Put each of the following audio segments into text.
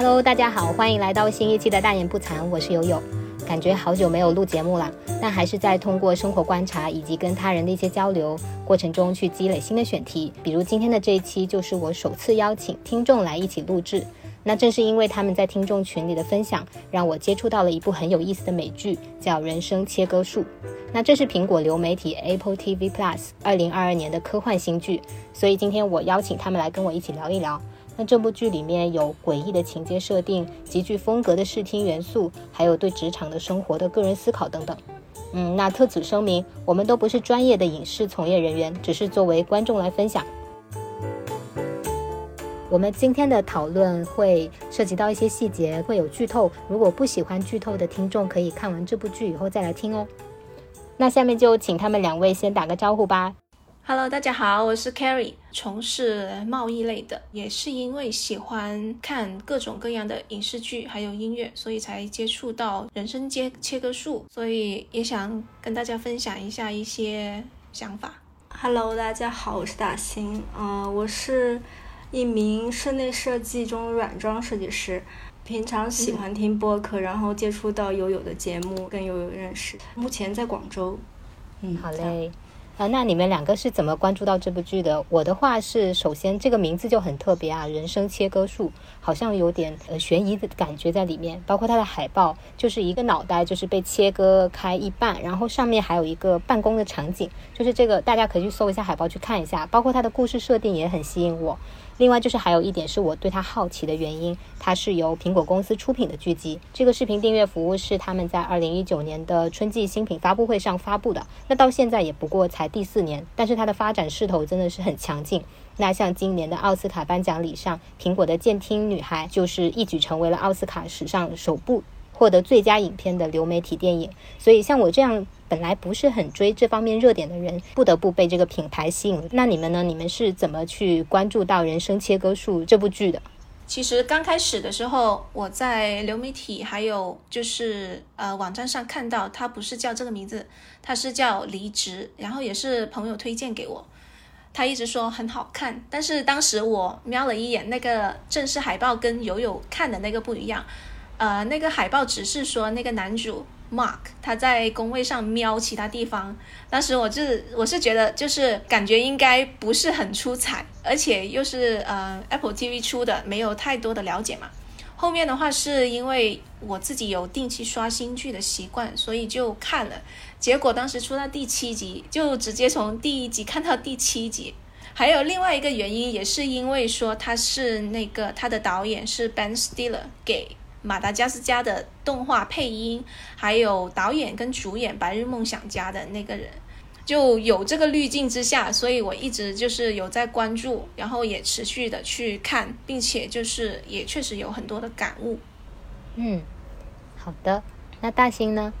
Hello，大家好，欢迎来到新一期的大言不惭，我是悠悠。感觉好久没有录节目了，但还是在通过生活观察以及跟他人的一些交流过程中去积累新的选题。比如今天的这一期就是我首次邀请听众来一起录制。那正是因为他们在听众群里的分享，让我接触到了一部很有意思的美剧，叫《人生切割术》。那这是苹果流媒体 Apple TV Plus 二零二二年的科幻新剧，所以今天我邀请他们来跟我一起聊一聊。那这部剧里面有诡异的情节设定、极具风格的视听元素，还有对职场的生活的个人思考等等。嗯，那特此声明，我们都不是专业的影视从业人员，只是作为观众来分享。我们今天的讨论会涉及到一些细节，会有剧透。如果不喜欢剧透的听众，可以看完这部剧以后再来听哦。那下面就请他们两位先打个招呼吧。Hello，大家好，我是 Carrie，从事贸易类的，也是因为喜欢看各种各样的影视剧，还有音乐，所以才接触到人生切切割术，所以也想跟大家分享一下一些想法。Hello，大家好，我是大兴，嗯，我是。一名室内设计中软装设计师，平常喜欢听播客，然后接触到悠悠的节目，跟悠悠认识。目前在广州。嗯，好嘞。啊，那你们两个是怎么关注到这部剧的？我的话是，首先这个名字就很特别啊，人生切割术，好像有点呃悬疑的感觉在里面。包括它的海报，就是一个脑袋就是被切割开一半，然后上面还有一个办公的场景，就是这个大家可以去搜一下海报去看一下。包括它的故事设定也很吸引我。另外就是还有一点是我对它好奇的原因，它是由苹果公司出品的剧集。这个视频订阅服务是他们在二零一九年的春季新品发布会上发布的，那到现在也不过才第四年，但是它的发展势头真的是很强劲。那像今年的奥斯卡颁奖礼上，苹果的《监听女孩》就是一举成为了奥斯卡史上首部。获得最佳影片的流媒体电影，所以像我这样本来不是很追这方面热点的人，不得不被这个品牌吸引。那你们呢？你们是怎么去关注到《人生切割术》这部剧的？其实刚开始的时候，我在流媒体还有就是呃网站上看到，它不是叫这个名字，它是叫《离职》，然后也是朋友推荐给我，他一直说很好看，但是当时我瞄了一眼那个正式海报，跟友友看的那个不一样。呃，那个海报只是说那个男主 Mark 他在工位上瞄其他地方，当时我是我是觉得就是感觉应该不是很出彩，而且又是呃 Apple TV 出的，没有太多的了解嘛。后面的话是因为我自己有定期刷新剧的习惯，所以就看了。结果当时出到第七集，就直接从第一集看到第七集。还有另外一个原因，也是因为说他是那个他的导演是 Ben Stiller 给。马达加斯加的动画配音，还有导演跟主演《白日梦想家》的那个人，就有这个滤镜之下，所以我一直就是有在关注，然后也持续的去看，并且就是也确实有很多的感悟。嗯，好的，那大兴呢？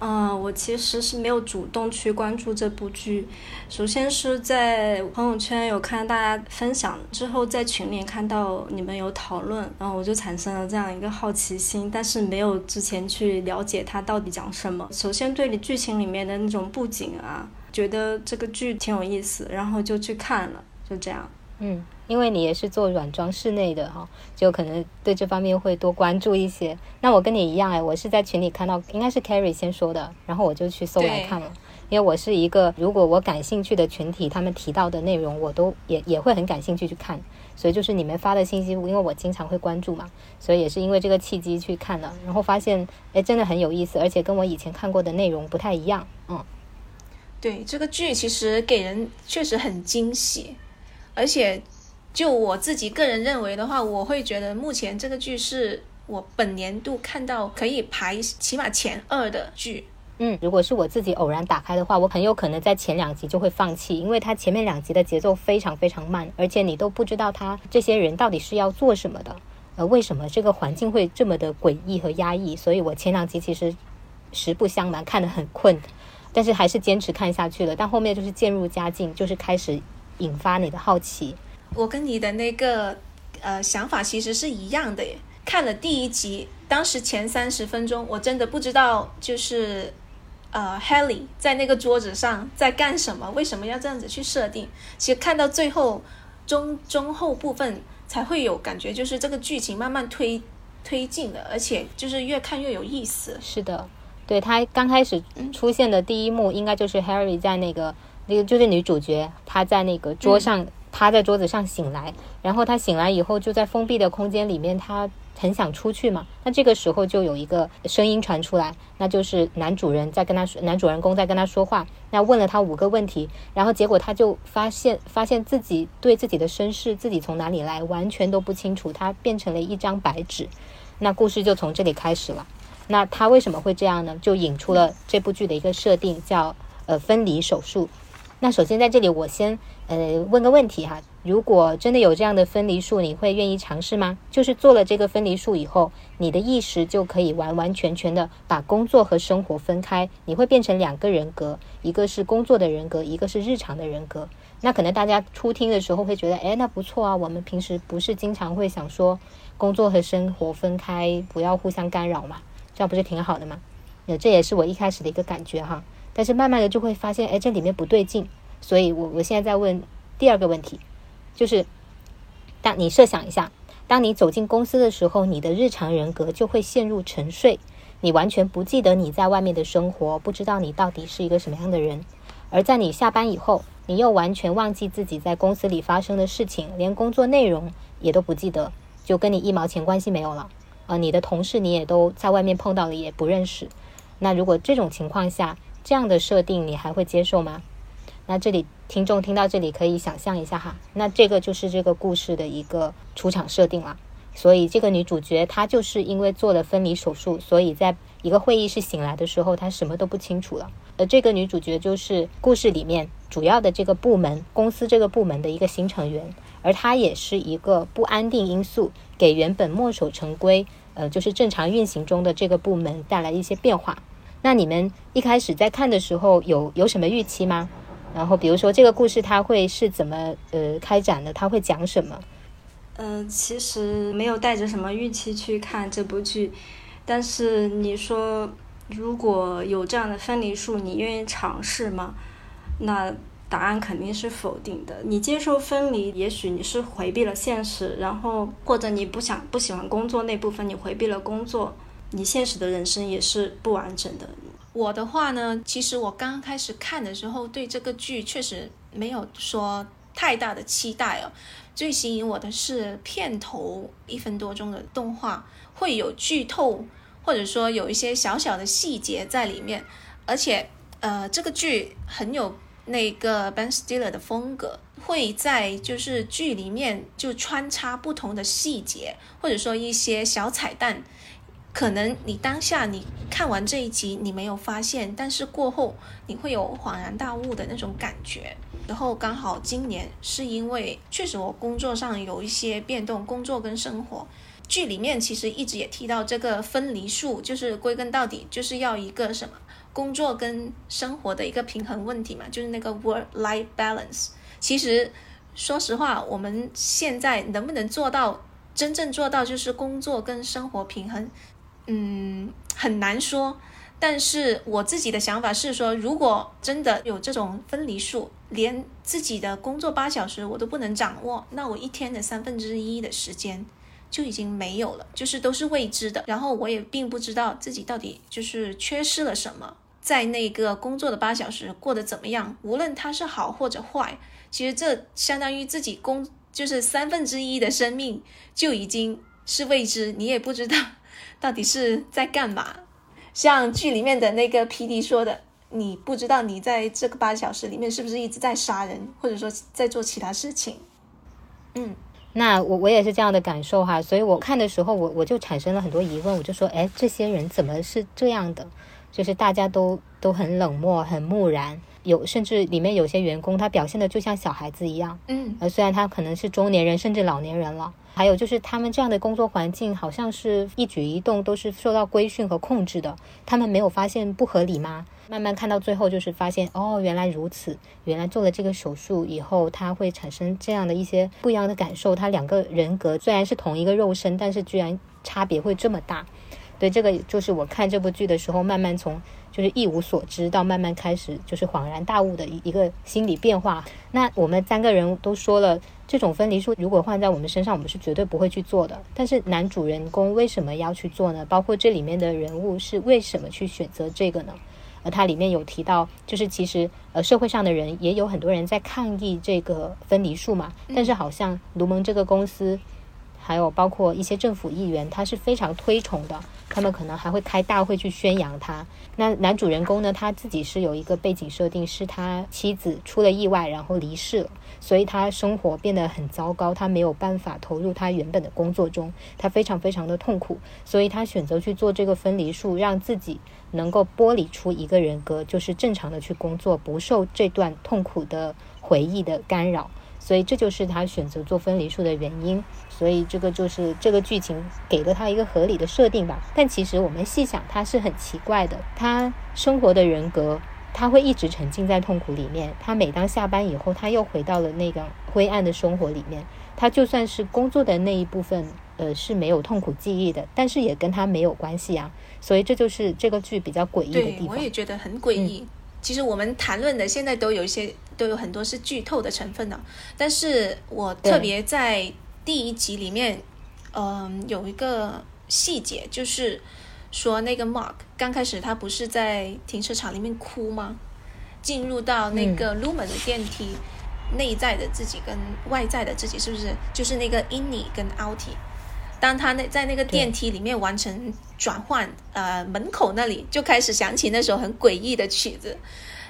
嗯，我其实是没有主动去关注这部剧。首先是在朋友圈有看大家分享之后，在群里看到你们有讨论，然后我就产生了这样一个好奇心，但是没有之前去了解它到底讲什么。首先对你剧情里面的那种布景啊，觉得这个剧挺有意思，然后就去看了，就这样。嗯。因为你也是做软装室内的哈，就可能对这方面会多关注一些。那我跟你一样哎，我是在群里看到，应该是 Carrie 先说的，然后我就去搜来看了。因为我是一个如果我感兴趣的群体，他们提到的内容我都也也会很感兴趣去看。所以就是你们发的信息，因为我经常会关注嘛，所以也是因为这个契机去看了，然后发现哎真的很有意思，而且跟我以前看过的内容不太一样。嗯，对，这个剧其实给人确实很惊喜，而且。就我自己个人认为的话，我会觉得目前这个剧是我本年度看到可以排起码前二的剧。嗯，如果是我自己偶然打开的话，我很有可能在前两集就会放弃，因为它前面两集的节奏非常非常慢，而且你都不知道他这些人到底是要做什么的，呃，为什么这个环境会这么的诡异和压抑？所以我前两集其实实不相瞒，看得很困，但是还是坚持看下去了。但后面就是渐入佳境，就是开始引发你的好奇。我跟你的那个呃想法其实是一样的耶。看了第一集，当时前三十分钟，我真的不知道就是呃 Helly 在那个桌子上在干什么，为什么要这样子去设定？其实看到最后中中后部分，才会有感觉，就是这个剧情慢慢推推进的，而且就是越看越有意思。是的，对他刚开始出现的第一幕，应该就是 Harry 在那个那个就是女主角，她在那个桌上趴在桌子上醒来，然后她醒来以后就在封闭的空间里面，她很想出去嘛。那这个时候就有一个声音传出来，那就是男主人在跟他说，男主人公在跟他说话。那问了他五个问题，然后结果他就发现，发现自己对自己的身世、自己从哪里来，完全都不清楚。他变成了一张白纸。那故事就从这里开始了。那他为什么会这样呢？就引出了这部剧的一个设定，叫呃分离手术。那首先在这里，我先呃问个问题哈。如果真的有这样的分离术，你会愿意尝试吗？就是做了这个分离术以后，你的意识就可以完完全全的把工作和生活分开，你会变成两个人格，一个是工作的人格，一个是日常的人格。那可能大家初听的时候会觉得，哎，那不错啊。我们平时不是经常会想说工作和生活分开，不要互相干扰嘛？这样不是挺好的吗？呃，这也是我一开始的一个感觉哈。但是慢慢的就会发现，哎，这里面不对劲。所以我我现在在问第二个问题。就是，当你设想一下，当你走进公司的时候，你的日常人格就会陷入沉睡，你完全不记得你在外面的生活，不知道你到底是一个什么样的人。而在你下班以后，你又完全忘记自己在公司里发生的事情，连工作内容也都不记得，就跟你一毛钱关系没有了。啊，你的同事你也都在外面碰到了，也不认识。那如果这种情况下，这样的设定你还会接受吗？那这里听众听到这里可以想象一下哈，那这个就是这个故事的一个出场设定了。所以这个女主角她就是因为做了分离手术，所以在一个会议室醒来的时候，她什么都不清楚了。而这个女主角就是故事里面主要的这个部门公司这个部门的一个新成员，而她也是一个不安定因素，给原本墨守成规呃就是正常运行中的这个部门带来一些变化。那你们一开始在看的时候有有什么预期吗？然后，比如说这个故事它会是怎么呃开展的？它会讲什么？嗯，其实没有带着什么预期去看这部剧，但是你说如果有这样的分离术，你愿意尝试吗？那答案肯定是否定的。你接受分离，也许你是回避了现实，然后或者你不想不喜欢工作那部分，你回避了工作，你现实的人生也是不完整的。我的话呢，其实我刚开始看的时候，对这个剧确实没有说太大的期待哦。最吸引我的是片头一分多钟的动画，会有剧透，或者说有一些小小的细节在里面。而且，呃，这个剧很有那个 Ben Stiller 的风格，会在就是剧里面就穿插不同的细节，或者说一些小彩蛋。可能你当下你看完这一集你没有发现，但是过后你会有恍然大悟的那种感觉。然后刚好今年是因为确实我工作上有一些变动，工作跟生活剧里面其实一直也提到这个分离术，就是归根到底就是要一个什么工作跟生活的一个平衡问题嘛，就是那个 work-life balance。其实说实话，我们现在能不能做到真正做到就是工作跟生活平衡？嗯，很难说，但是我自己的想法是说，如果真的有这种分离术，连自己的工作八小时我都不能掌握，那我一天的三分之一的时间就已经没有了，就是都是未知的。然后我也并不知道自己到底就是缺失了什么，在那个工作的八小时过得怎么样，无论它是好或者坏，其实这相当于自己工就是三分之一的生命就已经是未知，你也不知道。到底是在干嘛？像剧里面的那个 P.D 说的，你不知道你在这个八小时里面是不是一直在杀人，或者说在做其他事情。嗯，那我我也是这样的感受哈，所以我看的时候，我我就产生了很多疑问，我就说，哎，这些人怎么是这样的？就是大家都都很冷漠，很木然。有甚至里面有些员工，他表现的就像小孩子一样，嗯，呃，虽然他可能是中年人甚至老年人了，还有就是他们这样的工作环境，好像是一举一动都是受到规训和控制的，他们没有发现不合理吗？慢慢看到最后，就是发现哦，原来如此，原来做了这个手术以后，他会产生这样的一些不一样的感受，他两个人格虽然是同一个肉身，但是居然差别会这么大。对，这个就是我看这部剧的时候，慢慢从就是一无所知到慢慢开始就是恍然大悟的一一个心理变化。那我们三个人都说了，这种分离术如果换在我们身上，我们是绝对不会去做的。但是男主人公为什么要去做呢？包括这里面的人物是为什么去选择这个呢？呃，它里面有提到，就是其实呃社会上的人也有很多人在抗议这个分离术嘛，但是好像卢蒙这个公司。还有包括一些政府议员，他是非常推崇的，他们可能还会开大会去宣扬他。那男主人公呢，他自己是有一个背景设定，是他妻子出了意外，然后离世了，所以他生活变得很糟糕，他没有办法投入他原本的工作中，他非常非常的痛苦，所以他选择去做这个分离术，让自己能够剥离出一个人格，就是正常的去工作，不受这段痛苦的回忆的干扰。所以这就是他选择做分离术的原因。所以这个就是这个剧情给了他一个合理的设定吧。但其实我们细想，他是很奇怪的。他生活的人格，他会一直沉浸在痛苦里面。他每当下班以后，他又回到了那个灰暗的生活里面。他就算是工作的那一部分，呃，是没有痛苦记忆的，但是也跟他没有关系啊。所以这就是这个剧比较诡异的地方。我也觉得很诡异。其实我们谈论的现在都有一些，都有很多是剧透的成分的。但是我特别在。第一集里面，嗯，有一个细节，就是说那个 Mark 刚开始他不是在停车场里面哭吗？进入到那个 Lumen 的电梯，内在的自己跟外在的自己是不是就是那个 Inny 跟 Outie？当他那在那个电梯里面完成转换，呃，门口那里就开始响起那首很诡异的曲子。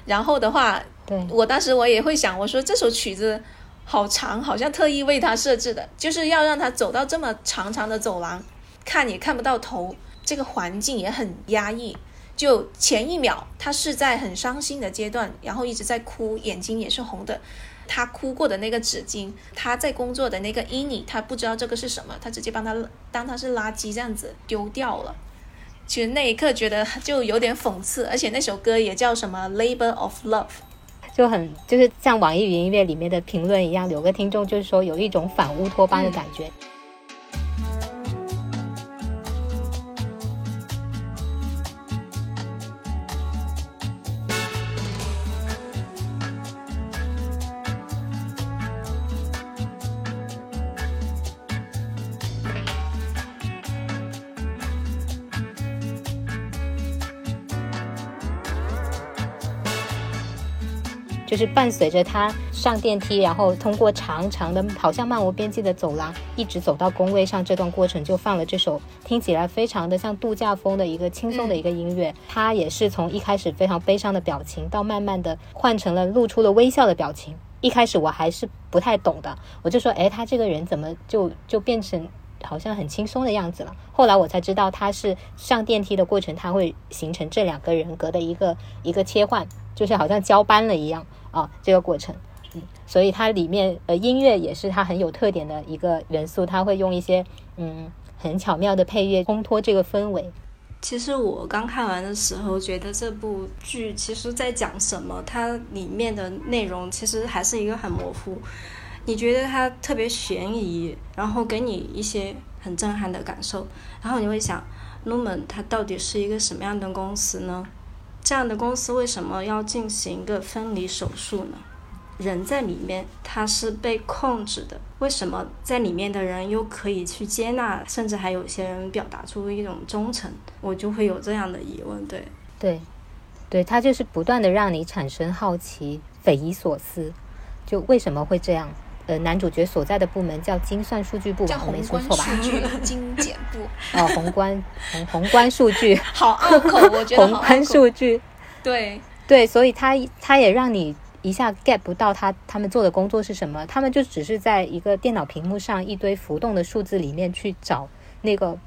然后的话，对我当时我也会想，我说这首曲子。好长，好像特意为他设置的，就是要让他走到这么长长的走廊，看也看不到头。这个环境也很压抑。就前一秒他是在很伤心的阶段，然后一直在哭，眼睛也是红的。他哭过的那个纸巾，他在工作的那个伊妮，他不知道这个是什么，他直接帮他当他是垃圾这样子丢掉了。其实那一刻觉得就有点讽刺，而且那首歌也叫什么《Labor of Love》。就很就是像网易云音乐里面的评论一样，有个听众就是说有一种反乌托邦的感觉。就是伴随着他上电梯，然后通过长长的、好像漫无边际的走廊，一直走到工位上。这段过程就放了这首听起来非常的像度假风的一个轻松的一个音乐。他也是从一开始非常悲伤的表情，到慢慢的换成了露出了微笑的表情。一开始我还是不太懂的，我就说，哎，他这个人怎么就就变成好像很轻松的样子了？后来我才知道，他是上电梯的过程，他会形成这两个人格的一个一个切换，就是好像交班了一样。啊，这个过程，嗯，所以它里面呃音乐也是它很有特点的一个元素，它会用一些嗯很巧妙的配乐烘托这个氛围。其实我刚看完的时候，觉得这部剧其实在讲什么，它里面的内容其实还是一个很模糊。你觉得它特别悬疑，然后给你一些很震撼的感受，然后你会想，Lumen 它到底是一个什么样的公司呢？这样的公司为什么要进行一个分离手术呢？人在里面他是被控制的，为什么在里面的人又可以去接纳，甚至还有些人表达出一种忠诚？我就会有这样的疑问。对，对，对，他就是不断的让你产生好奇、匪夷所思，就为什么会这样？呃，男主角所在的部门叫精算数据部，我没说错吧？数据精简部。哦，宏观宏宏观数据，好拗口，我觉得宏观数据，对。对，所以他他也让你一下 get 不到他他们做的工作是什么，他们就只是在一个电脑屏幕上一堆浮动的数字里面去找那个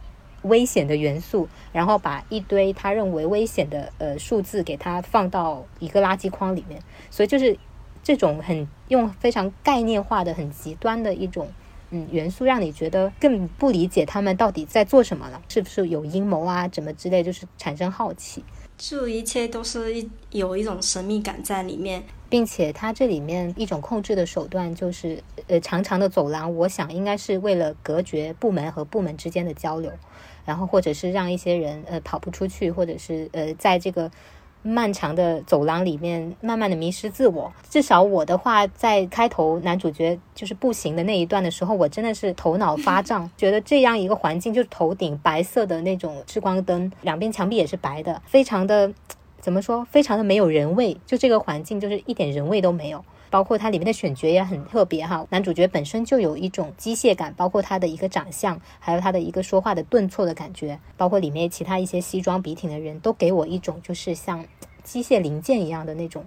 危险的元素，然后把一堆他认为危险的呃数字给它放到一个垃圾筐里面，所以就是。这种很用非常概念化的、很极端的一种嗯元素，让你觉得更不理解他们到底在做什么了？是不是有阴谋啊，怎么之类，就是产生好奇。这一切都是一有一种神秘感在里面，并且它这里面一种控制的手段就是呃长长的走廊，我想应该是为了隔绝部门和部门之间的交流，然后或者是让一些人呃跑不出去，或者是呃在这个。漫长的走廊里面，慢慢的迷失自我。至少我的话，在开头男主角就是步行的那一段的时候，我真的是头脑发胀，觉得这样一个环境，就是头顶白色的那种聚光灯，两边墙壁也是白的，非常的怎么说，非常的没有人味。就这个环境，就是一点人味都没有。包括它里面的选角也很特别哈，男主角本身就有一种机械感，包括他的一个长相，还有他的一个说话的顿挫的感觉，包括里面其他一些西装笔挺的人都给我一种就是像机械零件一样的那种。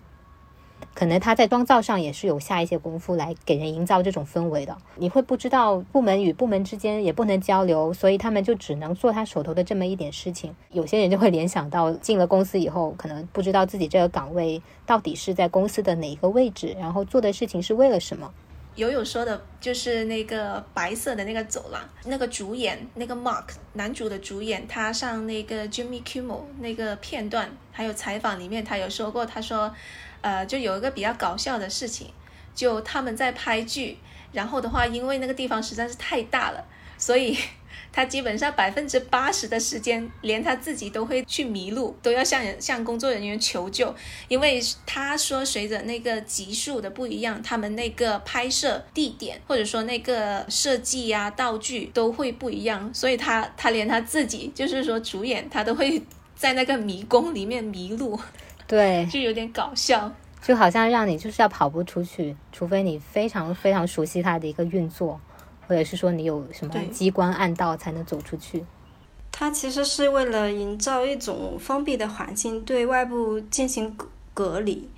可能他在妆造上也是有下一些功夫来给人营造这种氛围的。你会不知道部门与部门之间也不能交流，所以他们就只能做他手头的这么一点事情。有些人就会联想到进了公司以后，可能不知道自己这个岗位到底是在公司的哪一个位置，然后做的事情是为了什么。友友说的就是那个白色的那个走廊，那个主演那个 Mark 男主的主演，他上那个 Jimmy Kimmel 那个片段还有采访里面，他有说过，他说。呃，就有一个比较搞笑的事情，就他们在拍剧，然后的话，因为那个地方实在是太大了，所以 他基本上百分之八十的时间，连他自己都会去迷路，都要向人向工作人员求救，因为他说随着那个集数的不一样，他们那个拍摄地点或者说那个设计呀、道具都会不一样，所以他他连他自己就是说主演，他都会在那个迷宫里面迷路。对，就有点搞笑，就好像让你就是要跑不出去，除非你非常非常熟悉它的一个运作，或者是说你有什么机关暗道才能走出去。它其实是为了营造一种封闭的环境，对外部进行隔隔离。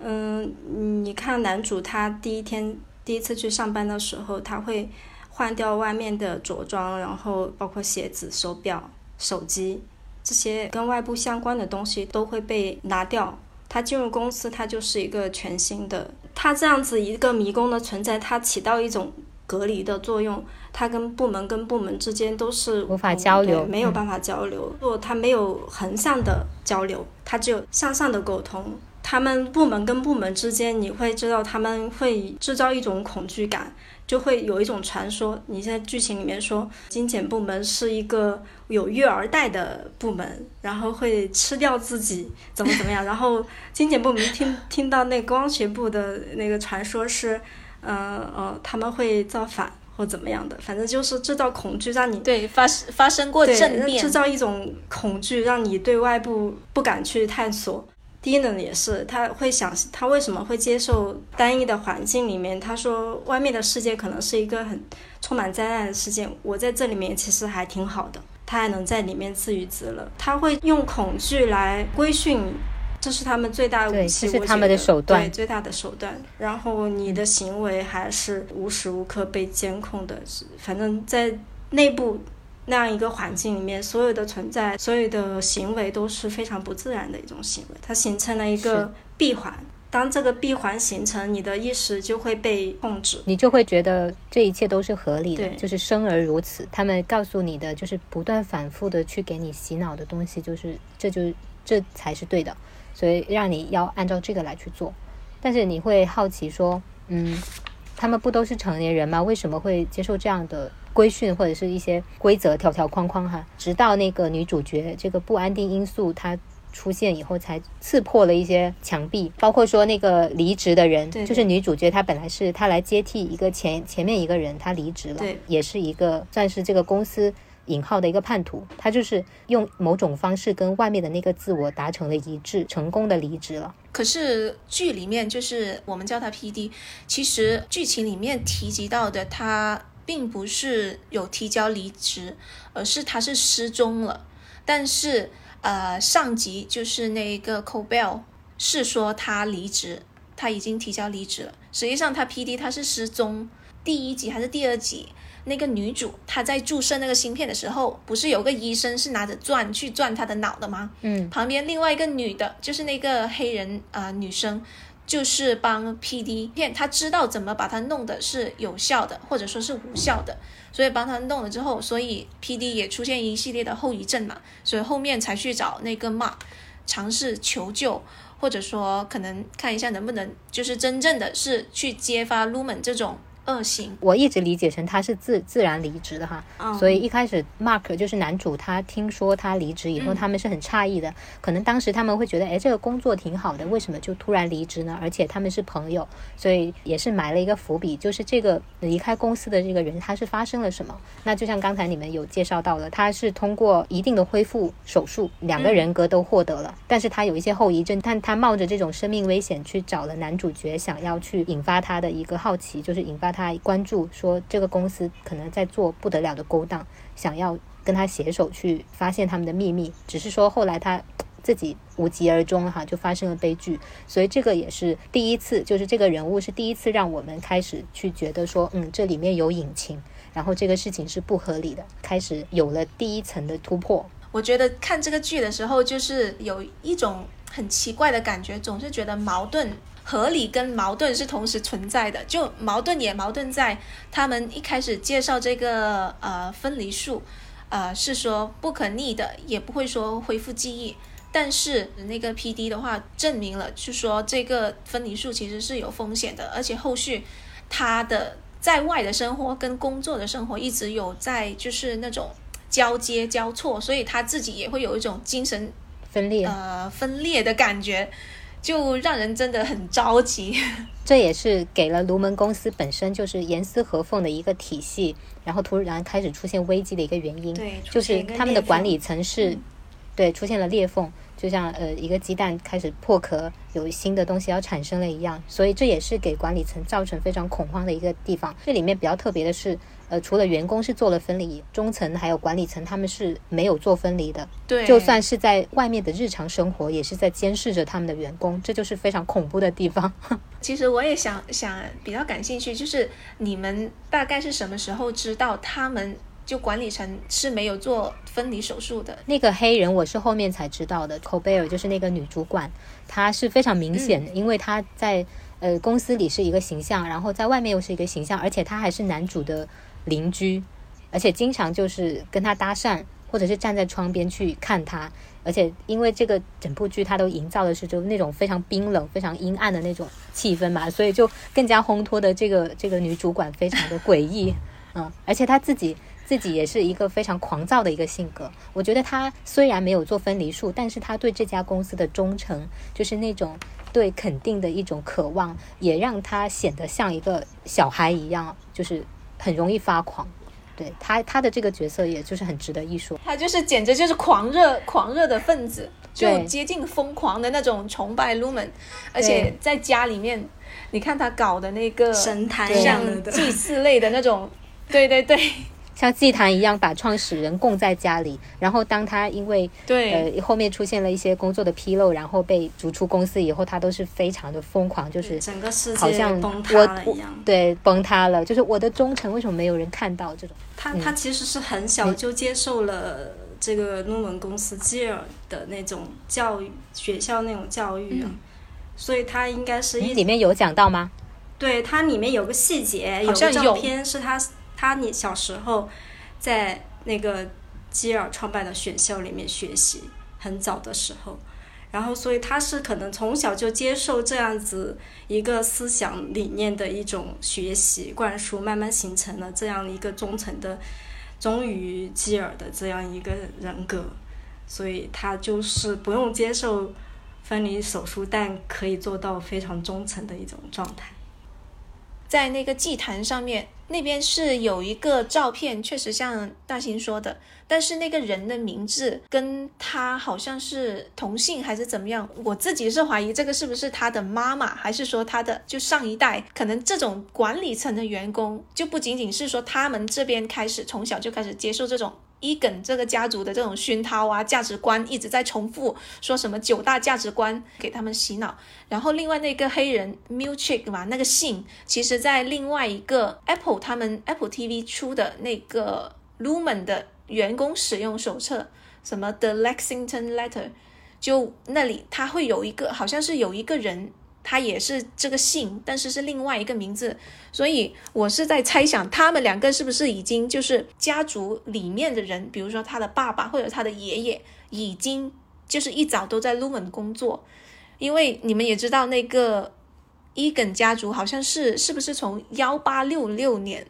嗯，你看男主他第一天第一次去上班的时候，他会换掉外面的着装，然后包括鞋子、手表、手机。这些跟外部相关的东西都会被拿掉。他进入公司，他就是一个全新的。他这样子一个迷宫的存在，它起到一种隔离的作用。他跟部门跟部门之间都是无法交流，没有办法交流。如果他没有横向的交流，他只有向上的沟通。他们部门跟部门之间，你会知道他们会制造一种恐惧感。就会有一种传说，你现在剧情里面说精简部门是一个有育儿袋的部门，然后会吃掉自己，怎么怎么样？然后精简部门听听到那光学部的那个传说是，呃呃，他们会造反或怎么样的，反正就是制造恐惧，让你对发生发生过政变，制造一种恐惧，让你对外部不敢去探索。低能也是，他会想他为什么会接受单一的环境里面？他说外面的世界可能是一个很充满灾难的世界，我在这里面其实还挺好的，他还能在里面自娱自乐。他会用恐惧来规训，这是他们最大的武器，是他们的手段，对最大的手段。然后你的行为还是无时无刻被监控的，反正在内部。那样一个环境里面，所有的存在、所有的行为都是非常不自然的一种行为。它形成了一个闭环，当这个闭环形成，你的意识就会被控制，你就会觉得这一切都是合理的，就是生而如此。他们告诉你的，就是不断反复的去给你洗脑的东西，就是这就这才是对的，所以让你要按照这个来去做。但是你会好奇说，嗯，他们不都是成年人吗？为什么会接受这样的？规训或者是一些规则条条框框哈，直到那个女主角这个不安定因素她出现以后，才刺破了一些墙壁。包括说那个离职的人，就是女主角，她本来是她来接替一个前前面一个人，她离职了，也是一个算是这个公司引号的一个叛徒。他就是用某种方式跟外面的那个自我达成了一致，成功的离职了。可是剧里面就是我们叫他 P D，其实剧情里面提及到的他。并不是有提交离职，而是他是失踪了。但是，呃，上级就是那个 Cobell 是说他离职，他已经提交离职了。实际上，他 P.D 他是失踪。第一集还是第二集，那个女主她在注射那个芯片的时候，不是有个医生是拿着钻去钻她的脑的吗？嗯，旁边另外一个女的，就是那个黑人啊女生。就是帮 P.D. 片，她知道怎么把它弄的是有效的，或者说是无效的，所以帮她弄了之后，所以 P.D. 也出现一系列的后遗症嘛，所以后面才去找那个 Mark 尝试求救，或者说可能看一下能不能就是真正的是去揭发 Lumen 这种。恶性，我一直理解成他是自自然离职的哈，所以一开始 Mark 就是男主，他听说他离职以后，他们是很诧异的，可能当时他们会觉得，哎，这个工作挺好的，为什么就突然离职呢？而且他们是朋友，所以也是埋了一个伏笔，就是这个离开公司的这个人他是发生了什么？那就像刚才你们有介绍到的，他是通过一定的恢复手术，两个人格都获得了，但是他有一些后遗症，但他冒着这种生命危险去找了男主角，想要去引发他的一个好奇，就是引发。他他关注说这个公司可能在做不得了的勾当，想要跟他携手去发现他们的秘密。只是说后来他自己无疾而终哈，就发生了悲剧。所以这个也是第一次，就是这个人物是第一次让我们开始去觉得说，嗯，这里面有隐情，然后这个事情是不合理的，开始有了第一层的突破。我觉得看这个剧的时候，就是有一种很奇怪的感觉，总是觉得矛盾。合理跟矛盾是同时存在的，就矛盾也矛盾在他们一开始介绍这个呃分离术，呃是说不可逆的，也不会说恢复记忆，但是那个 P D 的话证明了，就说这个分离术其实是有风险的，而且后续他的在外的生活跟工作的生活一直有在就是那种交接交错，所以他自己也会有一种精神分裂呃分裂的感觉。就让人真的很着急，这也是给了卢门公司本身就是严丝合缝的一个体系，然后突然开始出现危机的一个原因。对，就是他们的管理层是，对，出现了裂缝，就像呃一个鸡蛋开始破壳，有新的东西要产生了一样，所以这也是给管理层造成非常恐慌的一个地方。这里面比较特别的是。呃，除了员工是做了分离，中层还有管理层他们是没有做分离的。对，就算是在外面的日常生活，也是在监视着他们的员工，这就是非常恐怖的地方。其实我也想想比较感兴趣，就是你们大概是什么时候知道他们就管理层是没有做分离手术的？那个黑人我是后面才知道的 c o b e r 就是那个女主管，她是非常明显，因为她在呃公司里是一个形象，然后在外面又是一个形象，而且她还是男主的。邻居，而且经常就是跟他搭讪，或者是站在窗边去看他。而且因为这个整部剧，它都营造的是就那种非常冰冷、非常阴暗的那种气氛嘛，所以就更加烘托的这个 这个女主管非常的诡异。嗯，而且她自己自己也是一个非常狂躁的一个性格。我觉得她虽然没有做分离术，但是她对这家公司的忠诚，就是那种对肯定的一种渴望，也让她显得像一个小孩一样，就是。很容易发狂，对他他的这个角色也就是很值得一说。他就是简直就是狂热狂热的分子，就接近疯狂的那种崇拜 Lumen，而且在家里面，你看他搞的那个神坛像祭祀类的那种，对对对。像祭坛一样把创始人供在家里，然后当他因为对呃后面出现了一些工作的纰漏，然后被逐出公司以后，他都是非常的疯狂，就是整个世界崩塌了一样。对，崩塌了，就是我的忠诚为什么没有人看到这种？他他其实是很小就接受了这个诺门公司基尔的那种教育学校那种教育啊，所以他应该是里面有讲到吗？对，它里面有个细节，有个照片是他。他你小时候在那个基尔创办的选校里面学习，很早的时候，然后所以他是可能从小就接受这样子一个思想理念的一种学习灌输，慢慢形成了这样一个忠诚的忠于基尔的这样一个人格，所以他就是不用接受分离手术，但可以做到非常忠诚的一种状态。在那个祭坛上面，那边是有一个照片，确实像大兴说的，但是那个人的名字跟他好像是同姓还是怎么样？我自己是怀疑这个是不是他的妈妈，还是说他的就上一代？可能这种管理层的员工就不仅仅是说他们这边开始从小就开始接受这种。伊耿这个家族的这种熏陶啊，价值观一直在重复，说什么九大价值观给他们洗脑。然后另外那个黑人 Milchick 嘛，那个姓，其实在另外一个 Apple 他们 Apple TV 出的那个 Lumen 的员工使用手册，什么 The Lexington Letter，就那里他会有一个，好像是有一个人他也是这个姓，但是是另外一个名字，所以我是在猜想他们两个是不是已经就是家族里面的人，比如说他的爸爸或者他的爷爷已经就是一早都在 Lumen 工作，因为你们也知道那个伊根家族好像是是不是从幺八六六年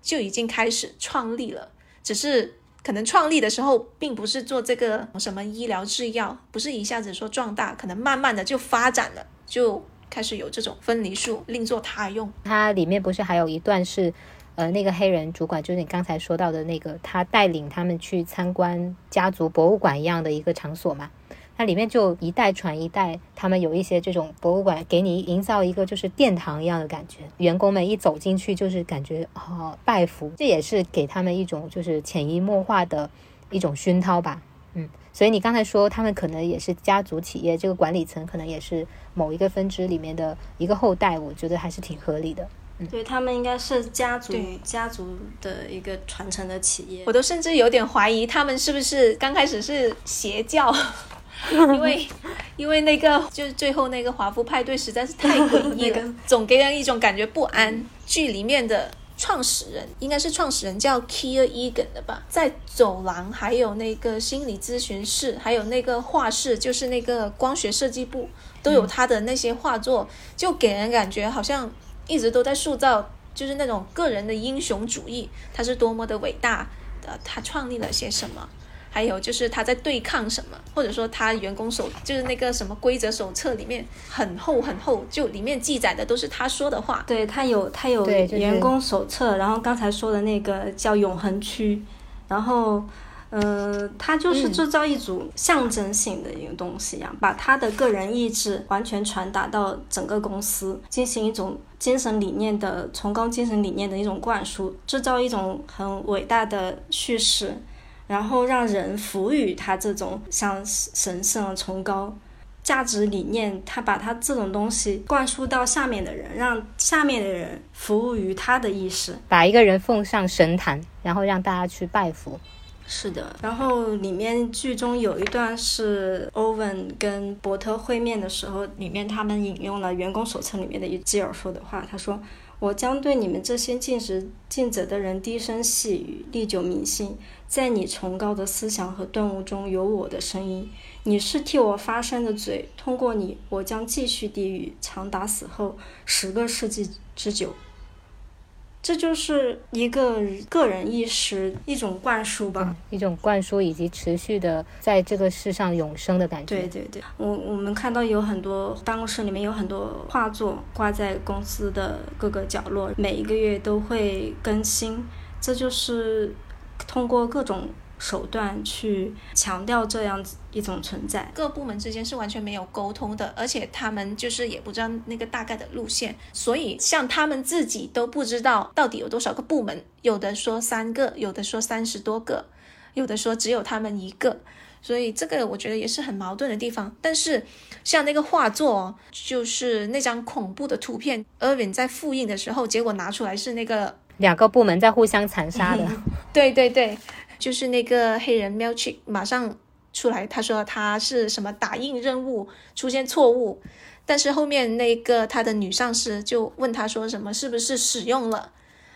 就已经开始创立了，只是。可能创立的时候并不是做这个什么医疗制药，不是一下子说壮大，可能慢慢的就发展了，就开始有这种分离术另作他用。它里面不是还有一段是，呃，那个黑人主管就是你刚才说到的那个，他带领他们去参观家族博物馆一样的一个场所嘛？它里面就一代传一代，他们有一些这种博物馆，给你营造一个就是殿堂一样的感觉。员工们一走进去，就是感觉哦拜服，这也是给他们一种就是潜移默化的一种熏陶吧。嗯，所以你刚才说他们可能也是家族企业，这个管理层可能也是某一个分支里面的一个后代，我觉得还是挺合理的。嗯，对他们应该是家族家族的一个传承的企业。我都甚至有点怀疑他们是不是刚开始是邪教。因为，因为那个就是最后那个华夫派对实在是太诡异了，总给人一种感觉不安。剧里面的创始人应该是创始人叫 Kier Egan 的吧，在走廊还有那个心理咨询室，还有那个画室，就是那个光学设计部，都有他的那些画作，就给人感觉好像一直都在塑造，就是那种个人的英雄主义，他是多么的伟大的，他创立了些什么。还有就是他在对抗什么，或者说他员工手就是那个什么规则手册里面很厚很厚，就里面记载的都是他说的话。对他有他有员工手册，然后刚才说的那个叫永恒区，然后呃，他就是制造一组象征性的一个东西一样，把他的个人意志完全传达到整个公司，进行一种精神理念的崇高精神理念的一种灌输，制造一种很伟大的叙事。然后让人服于他这种像神圣崇高价值理念，他把他这种东西灌输到下面的人，让下面的人服务于他的意识，把一个人奉上神坛，然后让大家去拜服。是的，然后里面剧中有一段是欧文跟伯特会面的时候，里面他们引用了员工手册里面的一吉尔说的话，他说。我将对你们这些尽职尽责的人低声细语，历久弥新。在你崇高的思想和顿悟中有我的声音。你是替我发声的嘴，通过你，我将继续低语，长达死后十个世纪之久。这就是一个个人意识一种灌输吧，一种灌输以及持续的在这个世上永生的感觉。对对对，我我们看到有很多办公室里面有很多画作挂在公司的各个角落，每一个月都会更新，这就是通过各种。手段去强调这样子一种存在，各部门之间是完全没有沟通的，而且他们就是也不知道那个大概的路线，所以像他们自己都不知道到底有多少个部门，有的说三个，有的说三十多个，有的说只有他们一个，所以这个我觉得也是很矛盾的地方。但是像那个画作，就是那张恐怖的图片，Erwin 在复印的时候，结果拿出来是那个两个部门在互相残杀的，对 对对。就是那个黑人 m e l c h i k 马上出来，他说他是什么打印任务出现错误，但是后面那个他的女上司就问他说什么是不是使用了？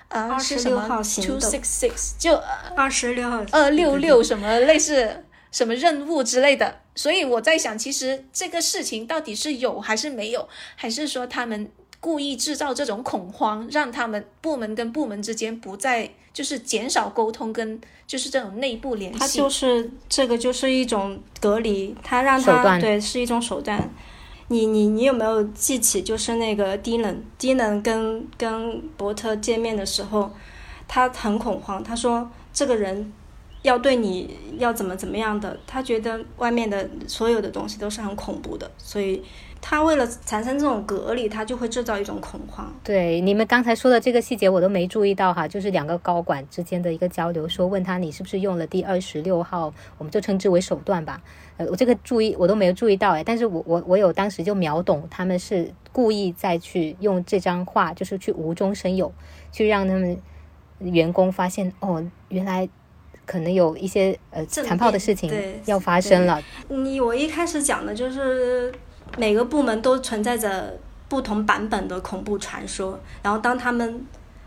啊是什么 two six six 就二十六号二六六什么类似什么任务之类的，所以我在想，其实这个事情到底是有还是没有，还是说他们故意制造这种恐慌，让他们部门跟部门之间不再。就是减少沟通跟就是这种内部联系，他就是这个就是一种隔离，他让他对是一种手段。你你你有没有记起就是那个低能低能跟跟伯特见面的时候，他很恐慌，他说这个人要对你要怎么怎么样的，他觉得外面的所有的东西都是很恐怖的，所以。他为了产生这种隔离，他就会制造一种恐慌。对，你们刚才说的这个细节我都没注意到哈，就是两个高管之间的一个交流，说问他你是不是用了第二十六号，我们就称之为手段吧。呃，我这个注意我都没有注意到哎，但是我我我有当时就秒懂，他们是故意再去用这张画，就是去无中生有，去让他们员工发现哦，原来可能有一些呃残暴的事情要发生了。你我一开始讲的就是。每个部门都存在着不同版本的恐怖传说，然后当他们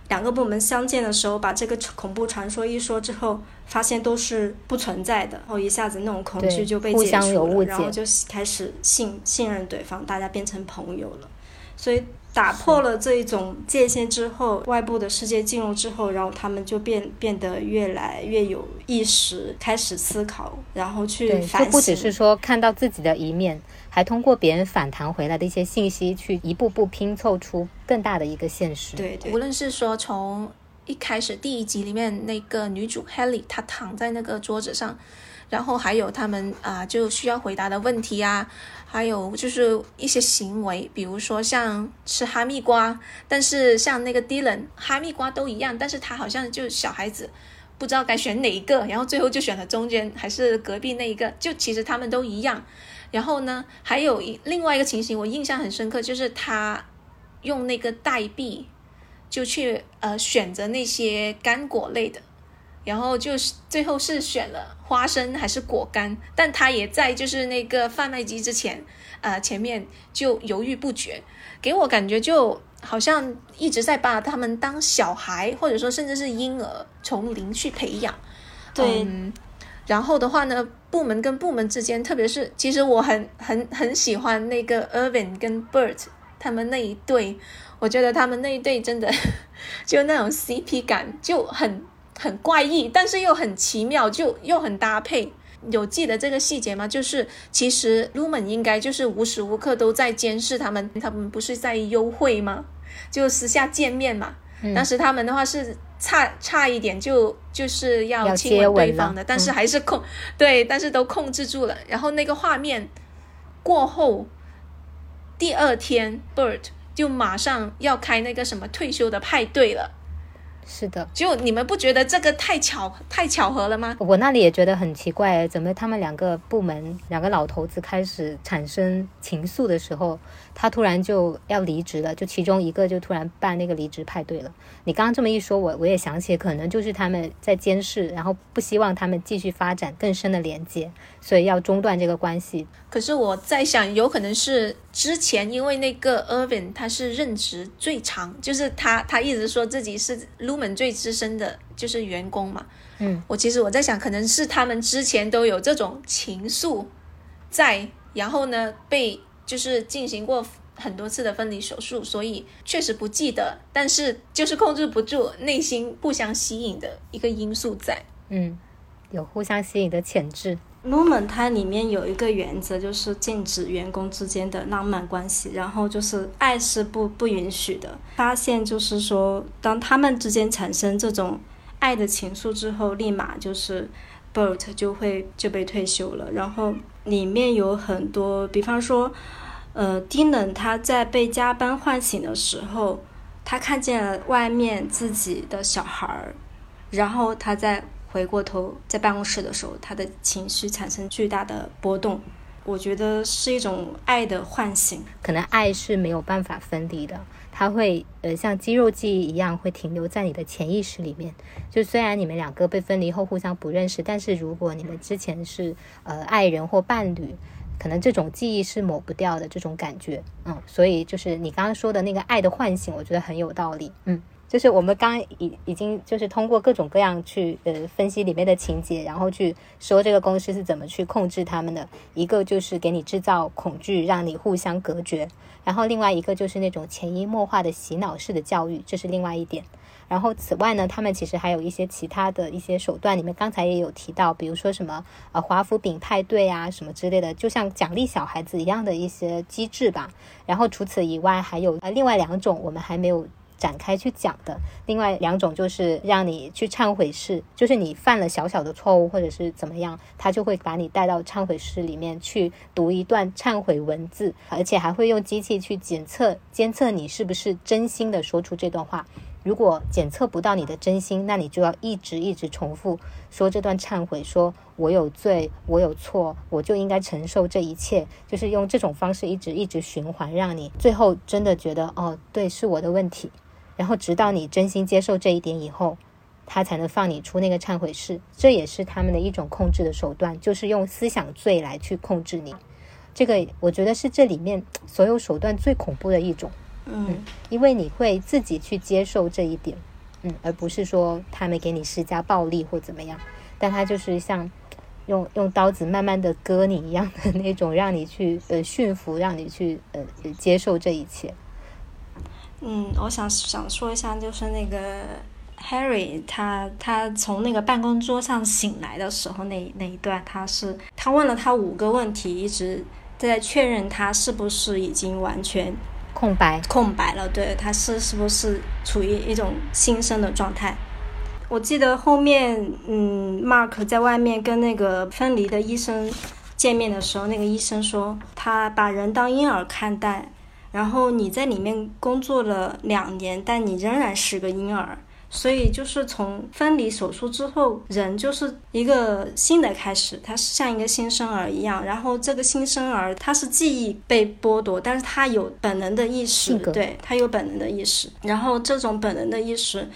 两个部门相见的时候，把这个恐怖传说一说之后，发现都是不存在的，然后一下子那种恐惧就被解除了，然后就开始信信任对方，大家变成朋友了。所以打破了这一种界限之后，外部的世界进入之后，然后他们就变变得越来越有意识，开始思考，然后去反省。就不只是说看到自己的一面，还通过别人反弹回来的一些信息，去一步步拼凑出更大的一个现实。对，无论是说从一开始第一集里面那个女主 Helly，她躺在那个桌子上。然后还有他们啊，就需要回答的问题啊，还有就是一些行为，比如说像吃哈密瓜，但是像那个 Dylan，哈密瓜都一样，但是他好像就小孩子不知道该选哪一个，然后最后就选了中间还是隔壁那一个，就其实他们都一样。然后呢，还有一另外一个情形，我印象很深刻，就是他用那个代币就去呃选择那些干果类的。然后就是最后是选了花生还是果干，但他也在就是那个贩卖机之前，呃前面就犹豫不决，给我感觉就好像一直在把他们当小孩，或者说甚至是婴儿，从零去培养。对，然后的话呢，部门跟部门之间，特别是其实我很很很喜欢那个 Irvin 跟 Bert 他们那一对，我觉得他们那一对真的 就那种 CP 感就很。很怪异，但是又很奇妙，就又很搭配。有记得这个细节吗？就是其实 Lumen 应该就是无时无刻都在监视他们，他们不是在幽会吗？就私下见面嘛。当时他们的话是差差一点就就是要亲吻对方的，但是还是控对，但是都控制住了。然后那个画面过后，第二天 Bert 就马上要开那个什么退休的派对了。是的，就你们不觉得这个太巧太巧合了吗？我那里也觉得很奇怪，怎么他们两个部门两个老头子开始产生情愫的时候，他突然就要离职了，就其中一个就突然办那个离职派对了。你刚刚这么一说，我我也想起，可能就是他们在监视，然后不希望他们继续发展更深的连接，所以要中断这个关系。可是我在想，有可能是之前因为那个 Irvin 他是任职最长，就是他他一直说自己是 Lumen 最资深的，就是员工嘛。嗯，我其实我在想，可能是他们之前都有这种情愫在，然后呢被就是进行过很多次的分离手术，所以确实不记得，但是就是控制不住内心互相吸引的一个因素在。嗯，有互相吸引的潜质。Lumen 它里面有一个原则，就是禁止员工之间的浪漫关系，然后就是爱是不不允许的。发现就是说，当他们之间产生这种爱的情愫之后，立马就是 Bert 就会就被退休了。然后里面有很多，比方说，呃，Dylan 他在被加班唤醒的时候，他看见了外面自己的小孩儿，然后他在。回过头在办公室的时候，他的情绪产生巨大的波动，我觉得是一种爱的唤醒。可能爱是没有办法分离的，它会呃像肌肉记忆一样会停留在你的潜意识里面。就虽然你们两个被分离后互相不认识，但是如果你们之前是呃爱人或伴侣，可能这种记忆是抹不掉的这种感觉。嗯，所以就是你刚刚说的那个爱的唤醒，我觉得很有道理。嗯。就是我们刚已已经就是通过各种各样去呃分析里面的情节，然后去说这个公司是怎么去控制他们的。一个就是给你制造恐惧，让你互相隔绝；然后另外一个就是那种潜移默化的洗脑式的教育，这是另外一点。然后此外呢，他们其实还有一些其他的一些手段，你们刚才也有提到，比如说什么呃华夫饼派对啊什么之类的，就像奖励小孩子一样的一些机制吧。然后除此以外，还有呃另外两种我们还没有。展开去讲的另外两种就是让你去忏悔室，就是你犯了小小的错误或者是怎么样，他就会把你带到忏悔室里面去读一段忏悔文字，而且还会用机器去检测监测你是不是真心的说出这段话。如果检测不到你的真心，那你就要一直一直重复说这段忏悔，说我有罪，我有错，我就应该承受这一切，就是用这种方式一直一直循环，让你最后真的觉得哦，对，是我的问题。然后直到你真心接受这一点以后，他才能放你出那个忏悔室。这也是他们的一种控制的手段，就是用思想罪来去控制你。这个我觉得是这里面所有手段最恐怖的一种。嗯，因为你会自己去接受这一点，嗯，而不是说他们给你施加暴力或怎么样，但他就是像用用刀子慢慢的割你一样的那种，让你去呃驯服，让你去呃接受这一切。嗯，我想想说一下，就是那个 Harry，他他从那个办公桌上醒来的时候，那那一段，他是他问了他五个问题，一直在确认他是不是已经完全空白空白了，对，他是是不是处于一种新生的状态？我记得后面，嗯，Mark 在外面跟那个分离的医生见面的时候，那个医生说他把人当婴儿看待。然后你在里面工作了两年，但你仍然是个婴儿，所以就是从分离手术之后，人就是一个新的开始，他是像一个新生儿一样。然后这个新生儿他是记忆被剥夺，但是他有本能的意识，对他有本能的意识。然后这种本能的意识，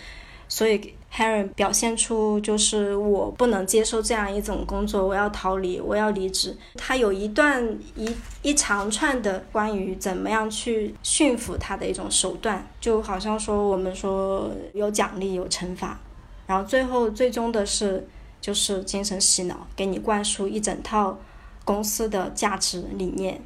所以。Harry 表现出就是我不能接受这样一种工作，我要逃离，我要离职。他有一段一一长串的关于怎么样去驯服他的一种手段，就好像说我们说有奖励有惩罚，然后最后最终的是就是精神洗脑，给你灌输一整套公司的价值理念。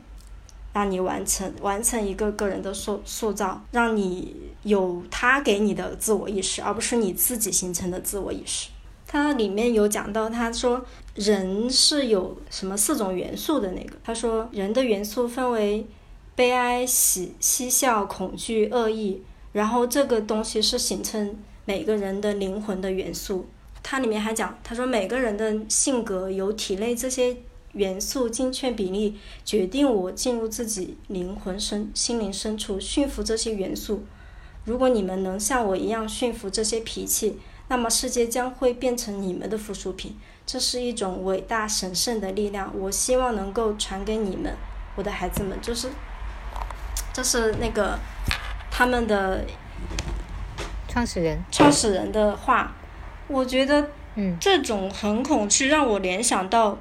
让你完成完成一个个人的塑塑造，让你有他给你的自我意识，而不是你自己形成的自我意识。它里面有讲到，他说人是有什么四种元素的那个。他说人的元素分为悲哀、喜、嬉笑、恐惧、恶意，然后这个东西是形成每个人的灵魂的元素。它里面还讲，他说每个人的性格有体内这些。元素精确比例决定我进入自己灵魂深心灵深处驯服这些元素。如果你们能像我一样驯服这些脾气，那么世界将会变成你们的附属品。这是一种伟大神圣的力量，我希望能够传给你们，我的孩子们。就是，这是那个他们的创始人创始人的话。我觉得，嗯，这种很恐惧让我联想到。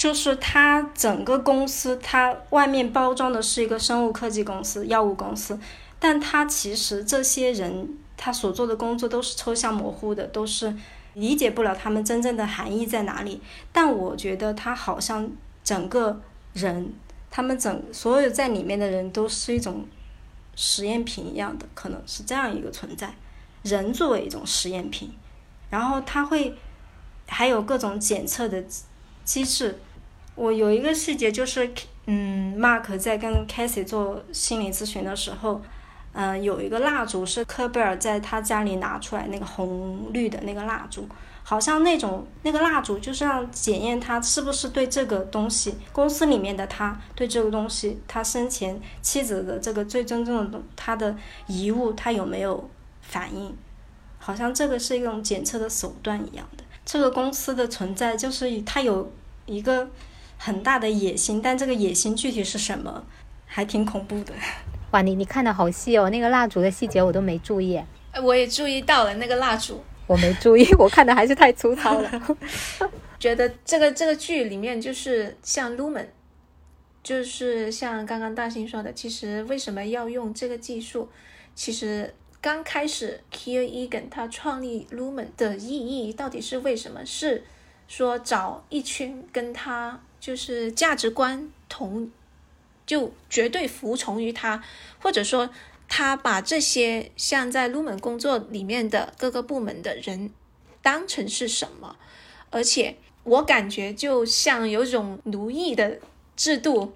就是它整个公司，它外面包装的是一个生物科技公司、药物公司，但它其实这些人他所做的工作都是抽象模糊的，都是理解不了他们真正的含义在哪里。但我觉得他好像整个人，他们整所有在里面的人都是一种实验品一样的，可能是这样一个存在。人作为一种实验品，然后他会还有各种检测的机制。我有一个细节，就是，嗯，Mark 在跟 Casey 做心理咨询的时候，嗯，有一个蜡烛是科贝尔在他家里拿出来那个红绿的那个蜡烛，好像那种那个蜡烛就是让检验他是不是对这个东西，公司里面的他对这个东西，他生前妻子的这个最尊重的东他的遗物，他有没有反应？好像这个是一种检测的手段一样的。这个公司的存在就是他有一个。很大的野心，但这个野心具体是什么，还挺恐怖的。哇，你你看的好细哦，那个蜡烛的细节我都没注意。我也注意到了那个蜡烛，我没注意，我看的还是太粗糙了。觉得这个这个剧里面就是像 Lumen，就是像刚刚大兴说的，其实为什么要用这个技术？其实刚开始 Kier Egan 他创立 Lumen 的意义到底是为什么？是说找一群跟他。就是价值观同，就绝对服从于他，或者说他把这些像在 Lumen 工作里面的各个部门的人当成是什么？而且我感觉就像有种奴役的制度，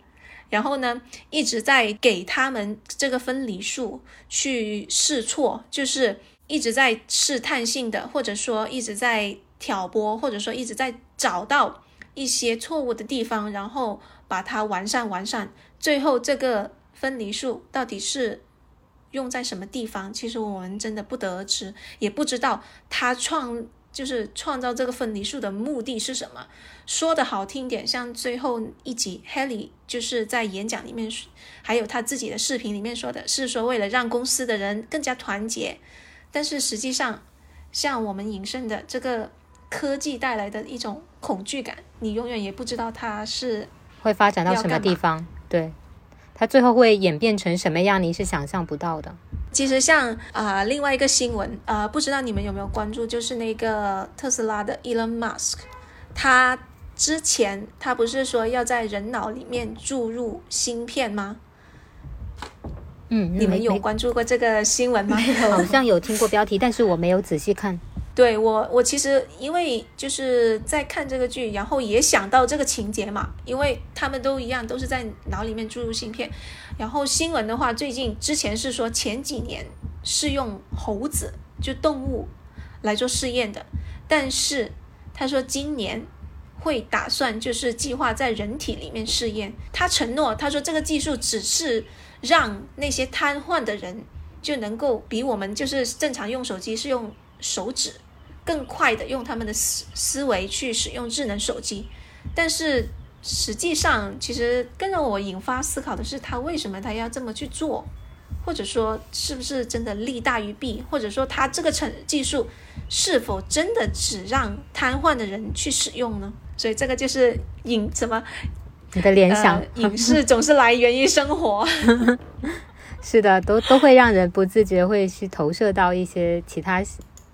然后呢一直在给他们这个分离术去试错，就是一直在试探性的，或者说一直在挑拨，或者说一直在找到。一些错误的地方，然后把它完善完善，最后这个分离术到底是用在什么地方？其实我们真的不得而知，也不知道他创就是创造这个分离术的目的是什么。说的好听点，像最后一集 Helly 就是在演讲里面，还有他自己的视频里面说的是说为了让公司的人更加团结，但是实际上像我们隐身的这个。科技带来的一种恐惧感，你永远也不知道它是会发展到什么地方？对，它最后会演变成什么样？你是想象不到的。其实像啊、另外一个新闻，呃，不知道你们有没有关注，就是那个特斯拉的 Elon Musk，他之前他不是说要在人脑里面注入芯片吗？嗯，你们有没关注过这个新闻吗？好像有听过标题，但是我没有仔细看。对我，我其实因为就是在看这个剧，然后也想到这个情节嘛，因为他们都一样，都是在脑里面注入芯片。然后新闻的话，最近之前是说前几年是用猴子就动物来做试验的，但是他说今年会打算就是计划在人体里面试验。他承诺，他说这个技术只是让那些瘫痪的人就能够比我们就是正常用手机是用手指更快的用他们的思思维去使用智能手机，但是实际上其实更让我引发思考的是，他为什么他要这么去做？或者说是不是真的利大于弊？或者说他这个成技术是否真的只让瘫痪的人去使用呢？所以这个就是影什么你的联想、呃、影视总是来源于生活。是的，都都会让人不自觉会去投射到一些其他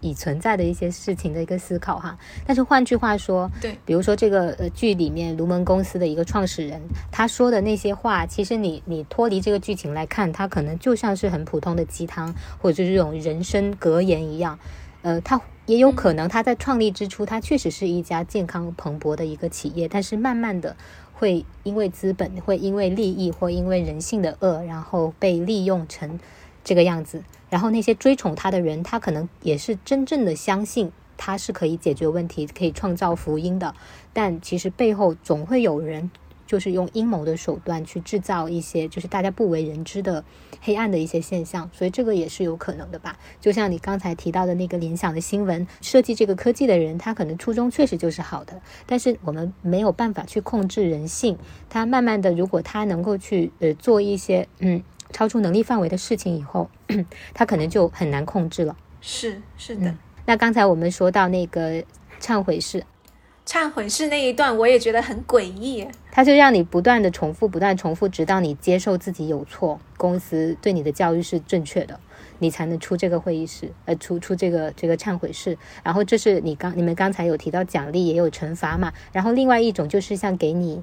已存在的一些事情的一个思考哈。但是换句话说，对，比如说这个呃剧里面卢蒙公司的一个创始人，他说的那些话，其实你你脱离这个剧情来看，他可能就像是很普通的鸡汤，或者是这种人生格言一样。呃，他也有可能他在创立之初，他确实是一家健康蓬勃的一个企业，但是慢慢的会因为资本，会因为利益，或因为人性的恶，然后被利用成这个样子。然后那些追宠他的人，他可能也是真正的相信他是可以解决问题、可以创造福音的，但其实背后总会有人。就是用阴谋的手段去制造一些就是大家不为人知的黑暗的一些现象，所以这个也是有可能的吧。就像你刚才提到的那个联想的新闻，设计这个科技的人，他可能初衷确实就是好的，但是我们没有办法去控制人性。他慢慢的，如果他能够去呃做一些嗯超出能力范围的事情以后，他可能就很难控制了。是是的、嗯。那刚才我们说到那个忏悔式。忏悔式那一段，我也觉得很诡异。他就让你不断的重复，不断重复，直到你接受自己有错，公司对你的教育是正确的，你才能出这个会议室，呃，出出这个这个忏悔室。然后这是你刚你们刚才有提到奖励也有惩罚嘛？然后另外一种就是像给你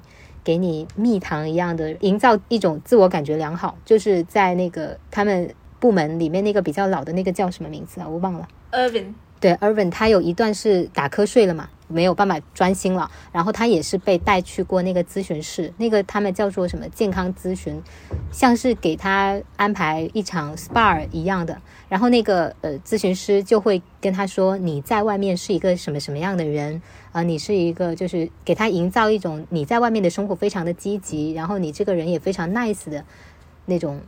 给你蜜糖一样的，营造一种自我感觉良好，就是在那个他们部门里面那个比较老的那个叫什么名字啊？我忘了。Irvin。对，Irvin 他有一段是打瞌睡了嘛，没有办法专心了，然后他也是被带去过那个咨询室，那个他们叫做什么健康咨询，像是给他安排一场 SPA 一样的，然后那个呃咨询师就会跟他说你在外面是一个什么什么样的人？啊、你是一个就是给他营造一种你在外面的生活非常的积极，然后你这个人也非常 nice 的那种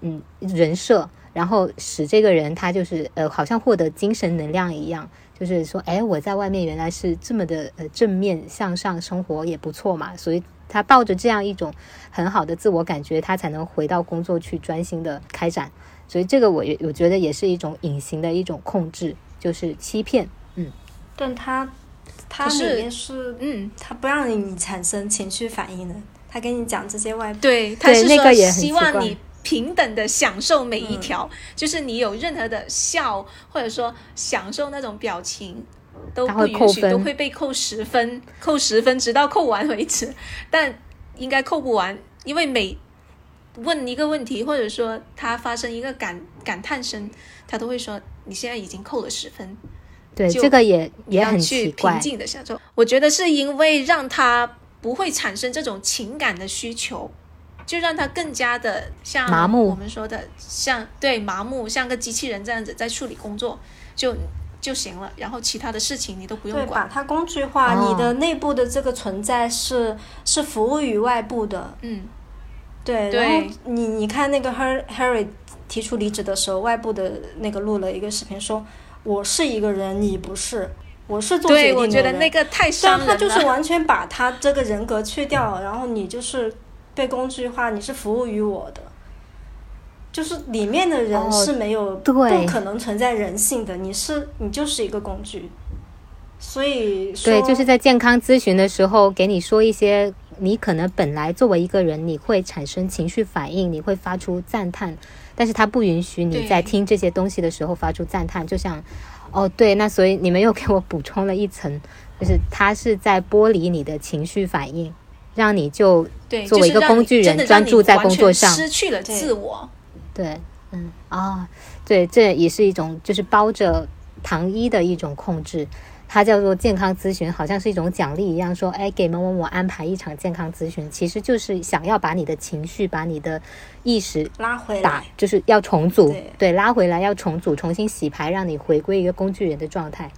嗯人设。然后使这个人他就是呃，好像获得精神能量一样，就是说，哎，我在外面原来是这么的呃正面向上，生活也不错嘛。所以他抱着这样一种很好的自我感觉，他才能回到工作去专心的开展。所以这个我也我觉得也是一种隐形的一种控制，就是欺骗。嗯，但他他里面是嗯，他不让你产生情绪反应的，他跟你讲这些外对，他是那个也很希望你。平等的享受每一条，嗯、就是你有任何的笑，或者说享受那种表情，都不允许，都会被扣十分，扣十分，直到扣完为止。但应该扣不完，因为每问一个问题，或者说他发生一个感感叹声，他都会说你现在已经扣了十分。对，这个也也很奇怪。平静的享受，我觉得是因为让他不会产生这种情感的需求。就让他更加的像麻木，我们说的像对麻木，像个机器人这样子在处理工作就就行了，然后其他的事情你都不用管。对，把它工具化，哦、你的内部的这个存在是是服务于外部的。嗯，对。对然后你你看那个 Harry 提出离职的时候，外部的那个录了一个视频说，我是一个人，你不是。我是做决定的人。对，我觉得那个太伤人了。他就是完全把他这个人格去掉，然后你就是。被工具化，你是服务于我的，就是里面的人是没有、哦、对不可能存在人性的，你是你就是一个工具。所以对，就是在健康咨询的时候给你说一些你可能本来作为一个人，你会产生情绪反应，你会发出赞叹，但是他不允许你在听这些东西的时候发出赞叹。就像，哦，对，那所以你们又给我补充了一层，就是他是在剥离你的情绪反应，让你就作为一个工具人专注在工作上，失去了自我。对，嗯，啊，对，这也是一种就是包着糖衣的一种控制。它叫做健康咨询，好像是一种奖励一样，说，哎，给某某某安排一场健康咨询，其实就是想要把你的情绪、把你的意识拉回来，就是要重组，对，拉回来要重组，重新洗牌，让你回归一个工具人的状态。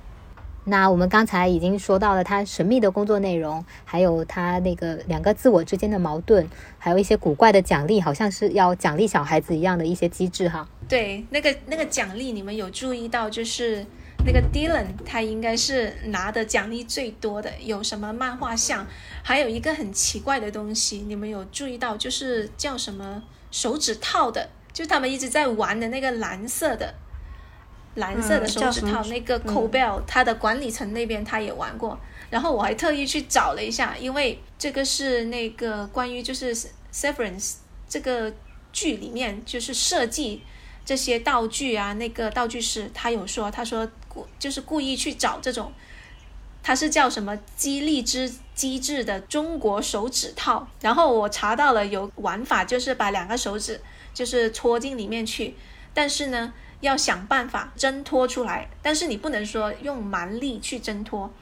那我们刚才已经说到了他神秘的工作内容，还有他那个两个自我之间的矛盾，还有一些古怪的奖励，好像是要奖励小孩子一样的一些机制哈。对，那个那个奖励，你们有注意到就是？那个 Dylan 他应该是拿的奖励最多的，有什么漫画像，还有一个很奇怪的东西，你们有注意到？就是叫什么手指套的，就他们一直在玩的那个蓝色的蓝色的手指套，那个 Cobell 他的管理层那边他也玩过，然后我还特意去找了一下，因为这个是那个关于就是 Severance 这个剧里面就是设计。这些道具啊，那个道具师他有说，他说故就是故意去找这种，他是叫什么激励之机制的中国手指套。然后我查到了有玩法，就是把两个手指就是戳进里面去，但是呢要想办法挣脱出来，但是你不能说用蛮力去挣脱，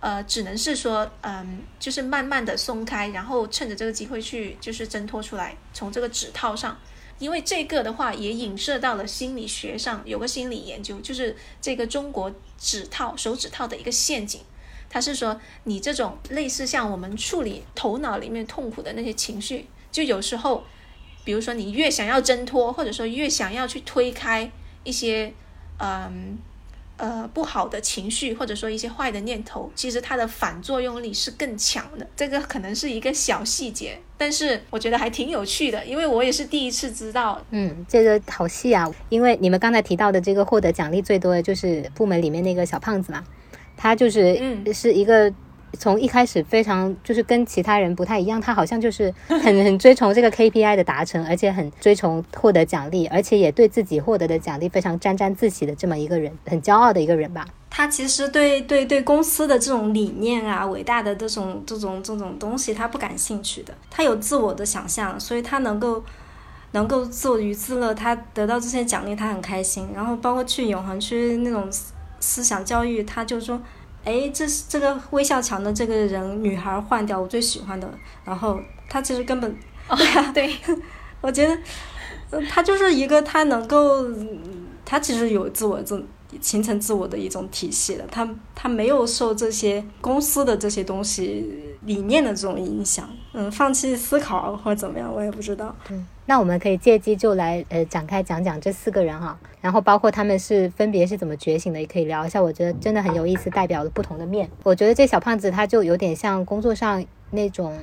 呃，只能是说嗯，就是慢慢的松开，然后趁着这个机会去就是挣脱出来，从这个指套上。因为这个的话也影射到了心理学上，有个心理研究，就是这个中国指套手指套的一个陷阱。他是说，你这种类似像我们处理头脑里面痛苦的那些情绪，就有时候，比如说你越想要挣脱，或者说越想要去推开一些，嗯。呃，不好的情绪或者说一些坏的念头，其实它的反作用力是更强的。这个可能是一个小细节，但是我觉得还挺有趣的，因为我也是第一次知道。嗯，这个好细啊，因为你们刚才提到的这个获得奖励最多的就是部门里面那个小胖子嘛，他就是嗯是一个。从一开始非常就是跟其他人不太一样，他好像就是 很很追崇这个 KPI 的达成，而且很追崇获得奖励，而且也对自己获得的奖励非常沾沾自喜的这么一个人，很骄傲的一个人吧。他其实对对对公司的这种理念啊、伟大的这种这种这种东西，他不感兴趣的。他有自我的想象，所以他能够能够自娱自乐，他得到这些奖励，他很开心。然后包括去永恒区那种思想教育，他就说。哎，这是这个微笑墙的这个人，女孩换掉我最喜欢的。然后他其实根本，对呀，对，我觉得，他就是一个他能够，他其实有自我这形成自我的一种体系的。他他没有受这些公司的这些东西理念的这种影响，嗯，放弃思考或怎么样，我也不知道。嗯。那我们可以借机就来呃展开讲讲这四个人哈，然后包括他们是分别是怎么觉醒的，也可以聊一下。我觉得真的很有意思，代表了不同的面。我觉得这小胖子他就有点像工作上那种，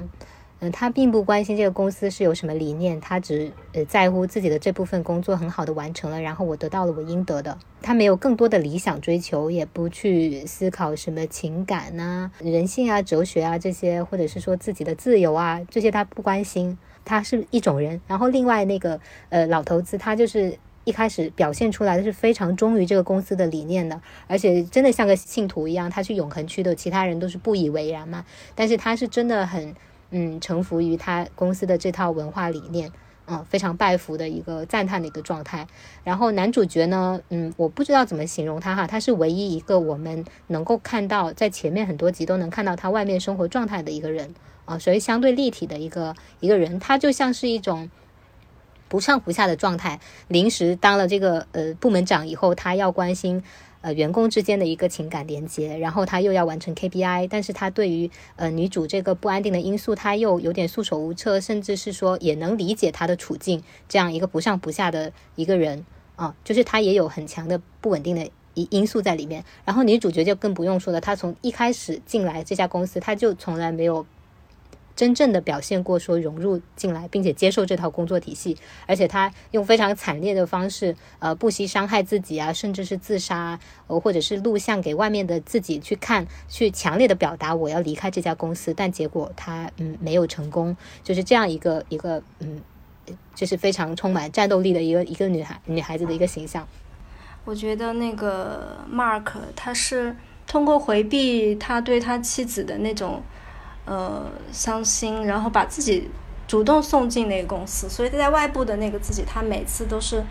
嗯，他并不关心这个公司是有什么理念，他只呃在乎自己的这部分工作很好的完成了，然后我得到了我应得的。他没有更多的理想追求，也不去思考什么情感呐、人性啊、哲学啊这些，或者是说自己的自由啊这些，他不关心。他是一种人，然后另外那个呃老头子，他就是一开始表现出来的是非常忠于这个公司的理念的，而且真的像个信徒一样。他去永恒区的其他人都是不以为然嘛，但是他是真的很嗯臣服于他公司的这套文化理念，嗯，非常拜服的一个赞叹的一个状态。然后男主角呢，嗯，我不知道怎么形容他哈，他是唯一一个我们能够看到在前面很多集都能看到他外面生活状态的一个人。啊，所以相对立体的一个一个人，他就像是一种不上不下的状态。临时当了这个呃部门长以后，他要关心呃员工之间的一个情感连接，然后他又要完成 KPI，但是他对于呃女主这个不安定的因素，他又有点束手无策，甚至是说也能理解她的处境。这样一个不上不下的一个人啊，就是他也有很强的不稳定的因因素在里面。然后女主角就更不用说了，她从一开始进来这家公司，她就从来没有。真正的表现过说融入进来，并且接受这套工作体系，而且他用非常惨烈的方式，呃，不惜伤害自己啊，甚至是自杀，呃，或者是录像给外面的自己去看，去强烈的表达我要离开这家公司，但结果他嗯没有成功，就是这样一个一个嗯，就是非常充满战斗力的一个一个女孩女孩子的一个形象。我觉得那个 Mark 他是通过回避他对他妻子的那种。呃，伤心，然后把自己主动送进那个公司，所以在外部的那个自己，他每次都是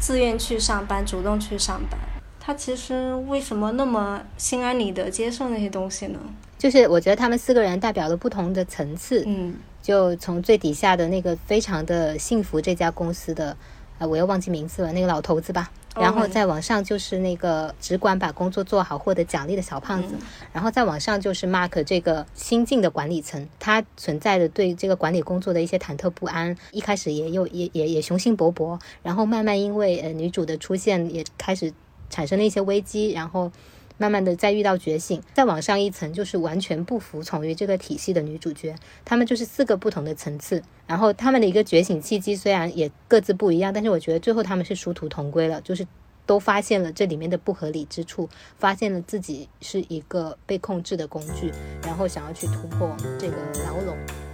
自愿去上班，主动去上班。他其实为什么那么心安理得接受那些东西呢？就是我觉得他们四个人代表了不同的层次，嗯，就从最底下的那个非常的幸福这家公司的，呃，我又忘记名字了，那个老头子吧。然后再往上就是那个只管把工作做好、获得奖励的小胖子，然后再往上就是 Mark 这个新晋的管理层，他存在的对这个管理工作的一些忐忑不安，一开始也有也也也雄心勃勃，然后慢慢因为呃女主的出现也开始产生了一些危机，然后。慢慢的再遇到觉醒，再往上一层就是完全不服从于这个体系的女主角，她们就是四个不同的层次，然后她们的一个觉醒契机虽然也各自不一样，但是我觉得最后她们是殊途同归了，就是都发现了这里面的不合理之处，发现了自己是一个被控制的工具，然后想要去突破这个牢笼。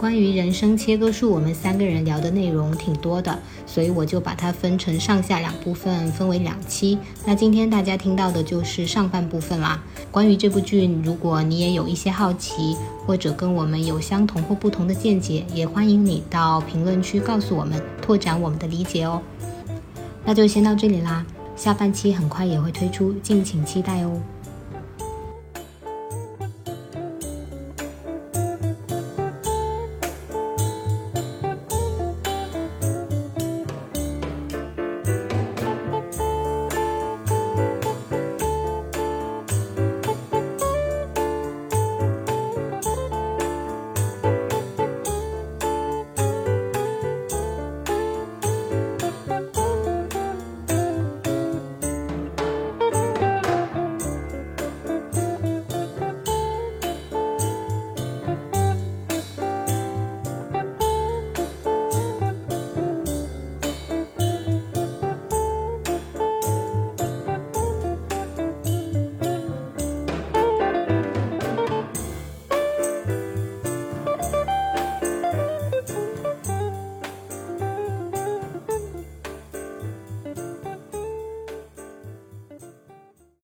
关于人生切割术，我们三个人聊的内容挺多的，所以我就把它分成上下两部分，分为两期。那今天大家听到的就是上半部分啦。关于这部剧，如果你也有一些好奇，或者跟我们有相同或不同的见解，也欢迎你到评论区告诉我们，拓展我们的理解哦。那就先到这里啦，下半期很快也会推出，敬请期待哦。